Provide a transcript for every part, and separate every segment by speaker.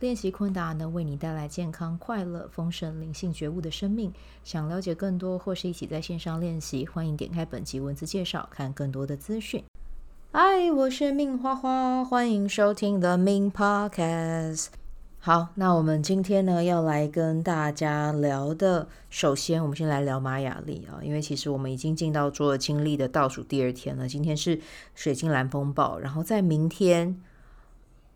Speaker 1: 练习昆达能为你带来健康、快乐、丰盛、灵性觉悟的生命。想了解更多或是一起在线上练习，欢迎点开本集文字介绍，看更多的资讯。嗨，我是命花花，欢迎收听 The Mean Podcast。好，那我们今天呢要来跟大家聊的，首先我们先来聊玛雅历啊，因为其实我们已经进到做经历的倒数第二天了。今天是水晶蓝风暴，然后在明天。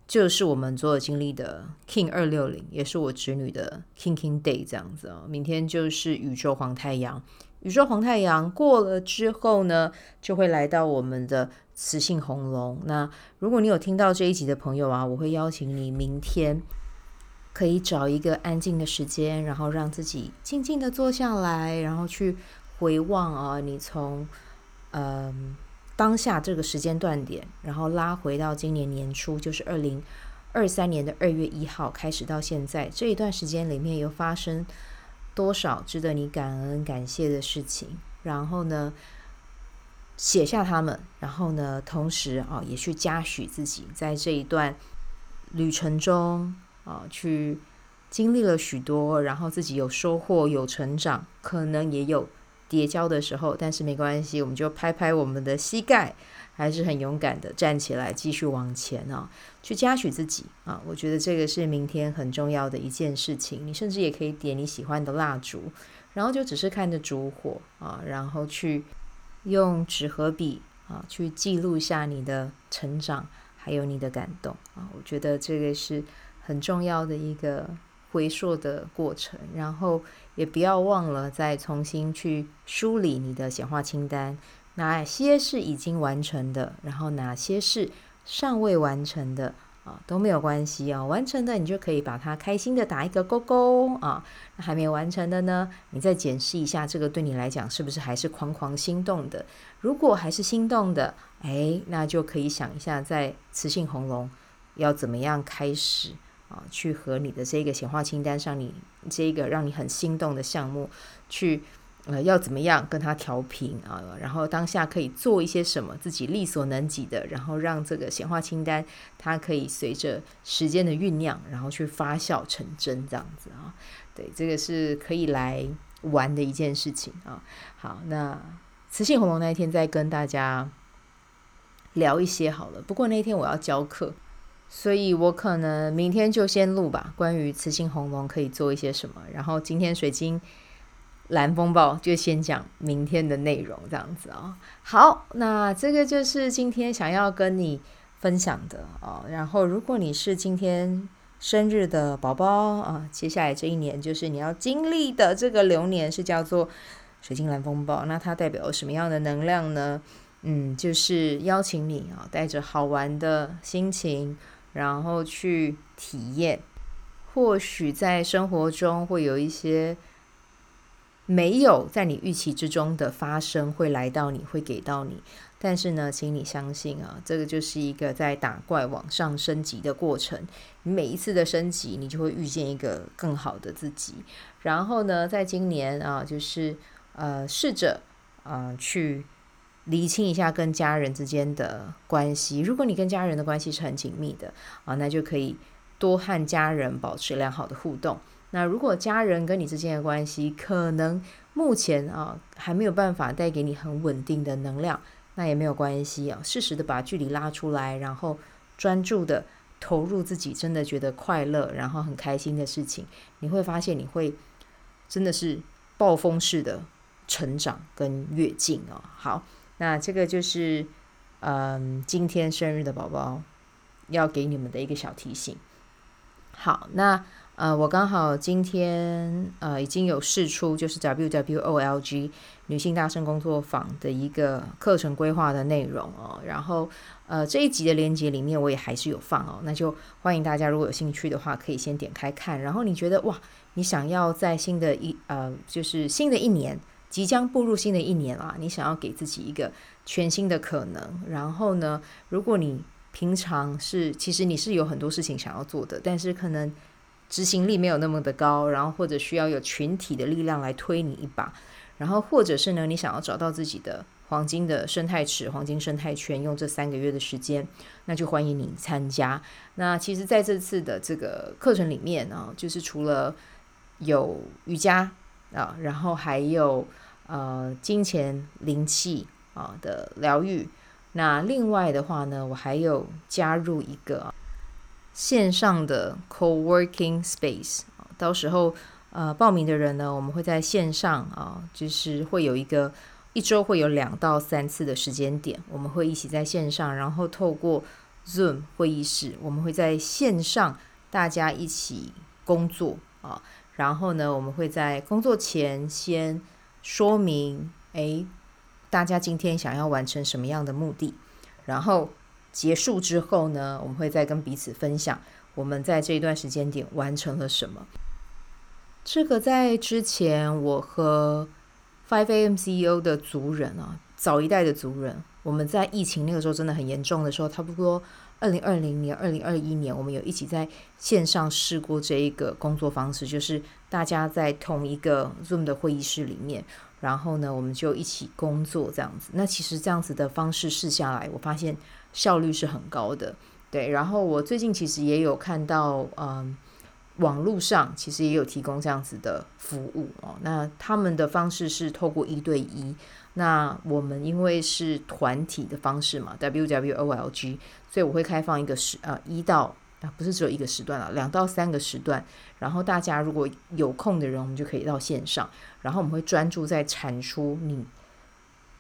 Speaker 1: 就是我们所有经历的 King 二六零，也是我侄女的 King King Day 这样子哦。明天就是宇宙黄太阳，宇宙黄太阳过了之后呢，就会来到我们的磁性红龙。那如果你有听到这一集的朋友啊，我会邀请你明天可以找一个安静的时间，然后让自己静静的坐下来，然后去回望啊，你从嗯。当下这个时间段点，然后拉回到今年年初，就是二零二三年的二月一号开始到现在这一段时间里面，有发生多少值得你感恩感谢的事情？然后呢，写下他们，然后呢，同时啊，也去嘉许自己在这一段旅程中啊，去经历了许多，然后自己有收获、有成长，可能也有。跌跤的时候，但是没关系，我们就拍拍我们的膝盖，还是很勇敢的站起来，继续往前啊，去嘉许自己啊！我觉得这个是明天很重要的一件事情。你甚至也可以点你喜欢的蜡烛，然后就只是看着烛火啊，然后去用纸和笔啊，去记录下你的成长，还有你的感动啊！我觉得这个是很重要的一个。回溯的过程，然后也不要忘了再重新去梳理你的显化清单，哪些是已经完成的，然后哪些是尚未完成的啊，都没有关系啊。完成的你就可以把它开心的打一个勾勾啊，还没完成的呢，你再检视一下这个对你来讲是不是还是狂狂心动的。如果还是心动的，哎，那就可以想一下在磁性红龙要怎么样开始。啊，去和你的这个显化清单上，你这个让你很心动的项目，去呃，要怎么样跟它调频啊？然后当下可以做一些什么，自己力所能及的，然后让这个显化清单它可以随着时间的酝酿，然后去发酵成真，这样子啊。对，这个是可以来玩的一件事情啊。好，那磁性红龙那一天再跟大家聊一些好了。不过那天我要教课。所以我可能明天就先录吧，关于雌性红龙可以做一些什么。然后今天水晶蓝风暴就先讲明天的内容，这样子啊、好，那这个就是今天想要跟你分享的啊、然后如果你是今天生日的宝宝啊，接下来这一年就是你要经历的这个流年是叫做水晶蓝风暴，那它代表什么样的能量呢？嗯，就是邀请你啊，带着好玩的心情。然后去体验，或许在生活中会有一些没有在你预期之中的发生，会来到你，会给到你。但是呢，请你相信啊，这个就是一个在打怪往上升级的过程。你每一次的升级，你就会遇见一个更好的自己。然后呢，在今年啊，就是呃，试着啊去。厘清一下跟家人之间的关系。如果你跟家人的关系是很紧密的啊，那就可以多和家人保持良好的互动。那如果家人跟你之间的关系可能目前啊还没有办法带给你很稳定的能量，那也没有关系啊，适时的把距离拉出来，然后专注的投入自己真的觉得快乐，然后很开心的事情，你会发现你会真的是暴风式的成长跟跃进哦。好。那这个就是，嗯，今天生日的宝宝要给你们的一个小提醒。好，那呃，我刚好今天呃已经有释出，就是 WWOLG 女性大师工作坊的一个课程规划的内容哦。然后呃这一集的链接里面我也还是有放哦，那就欢迎大家如果有兴趣的话，可以先点开看。然后你觉得哇，你想要在新的一呃就是新的一年。即将步入新的一年啊，你想要给自己一个全新的可能。然后呢，如果你平常是其实你是有很多事情想要做的，但是可能执行力没有那么的高，然后或者需要有群体的力量来推你一把，然后或者是呢，你想要找到自己的黄金的生态池、黄金生态圈，用这三个月的时间，那就欢迎你参加。那其实在这次的这个课程里面啊，就是除了有瑜伽啊，然后还有呃金钱灵气啊的疗愈。那另外的话呢，我还有加入一个线上的 co-working space。到时候呃报名的人呢，我们会在线上啊，就是会有一个一周会有两到三次的时间点，我们会一起在线上，然后透过 Zoom 会议室，我们会在线上大家一起工作啊。然后呢，我们会在工作前先说明，诶，大家今天想要完成什么样的目的？然后结束之后呢，我们会再跟彼此分享我们在这一段时间点完成了什么。这个在之前我和 Five AM CEO 的族人啊，早一代的族人，我们在疫情那个时候真的很严重的时候，差不多。二零二零年、二零二一年，我们有一起在线上试过这一个工作方式，就是大家在同一个 Zoom 的会议室里面，然后呢，我们就一起工作这样子。那其实这样子的方式试下来，我发现效率是很高的。对，然后我最近其实也有看到，嗯，网络上其实也有提供这样子的服务哦。那他们的方式是透过一对一。那我们因为是团体的方式嘛，WWOLG，所以我会开放一个时呃一到啊不是只有一个时段了，两到三个时段，然后大家如果有空的人，我们就可以到线上，然后我们会专注在产出你，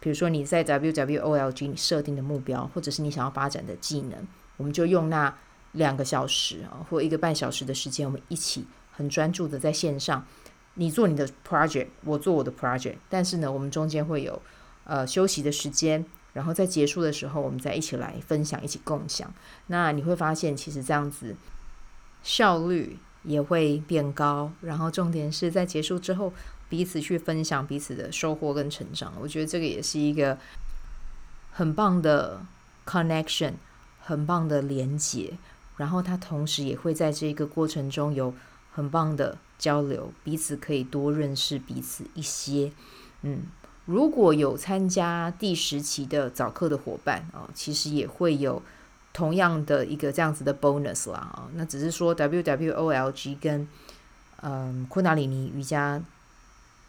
Speaker 1: 比如说你在 WWOLG 你设定的目标，或者是你想要发展的技能，我们就用那两个小时啊或一个半小时的时间，我们一起很专注的在线上。你做你的 project，我做我的 project，但是呢，我们中间会有呃休息的时间，然后在结束的时候，我们再一起来分享，一起共享。那你会发现，其实这样子效率也会变高。然后重点是在结束之后，彼此去分享彼此的收获跟成长。我觉得这个也是一个很棒的 connection，很棒的连接。然后他同时也会在这个过程中有很棒的。交流，彼此可以多认识彼此一些。嗯，如果有参加第十期的早课的伙伴啊、哦，其实也会有同样的一个这样子的 bonus 啦、哦。那只是说 WWOLG 跟嗯昆达里尼瑜伽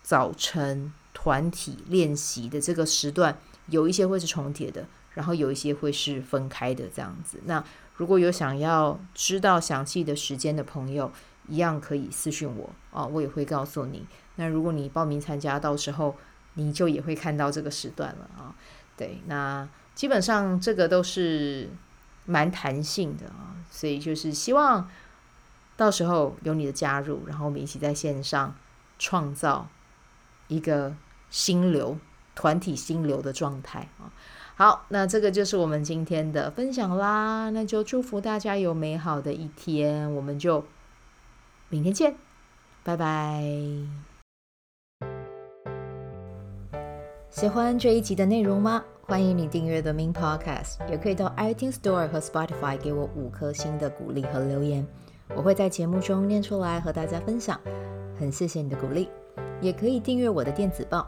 Speaker 1: 早晨团体练习的这个时段，有一些会是重叠的，然后有一些会是分开的这样子。那如果有想要知道详细的时间的朋友，一样可以私讯我啊，我也会告诉你。那如果你报名参加，到时候你就也会看到这个时段了啊。对，那基本上这个都是蛮弹性的啊，所以就是希望到时候有你的加入，然后我们一起在线上创造一个心流团体心流的状态啊。好，那这个就是我们今天的分享啦。那就祝福大家有美好的一天，我们就。明天见，拜拜。喜欢这一集的内容吗？欢迎你订阅 The Min Podcast，也可以到 iTunes Store 和 Spotify 给我五颗星的鼓励和留言，我会在节目中念出来和大家分享。很谢谢你的鼓励，也可以订阅我的电子报，